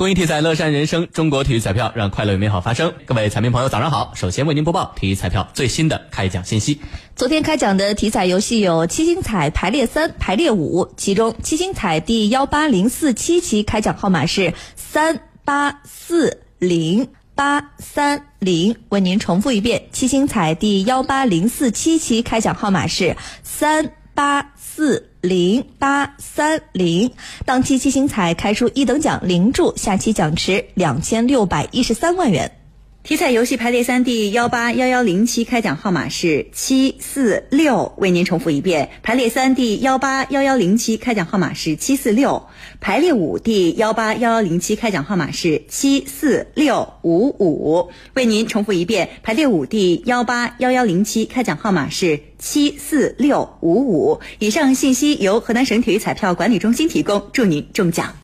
公益体彩乐善人生，中国体育彩票让快乐与美好发生。各位彩民朋友，早上好！首先为您播报体育彩票最新的开奖信息。昨天开奖的体彩游戏有七星彩排列三、排列五，其中七星彩第幺八零四七期开奖号码是三八四零八三零。为您重复一遍，七星彩第幺八零四七期开奖号码是三八四。零八三零，当期七星彩开出一等奖零注，下期奖池两千六百一十三万元。体彩游戏排列三第幺八幺幺零七开奖号码是七四六，为您重复一遍。排列三第幺八幺幺零七开奖号码是七四六。排列五第幺八幺幺零七开奖号码是七四六五五，为您重复一遍。排列五第幺八幺幺零七开奖号码是七四六五五。以上信息由河南省体育彩票管理中心提供，祝您中奖。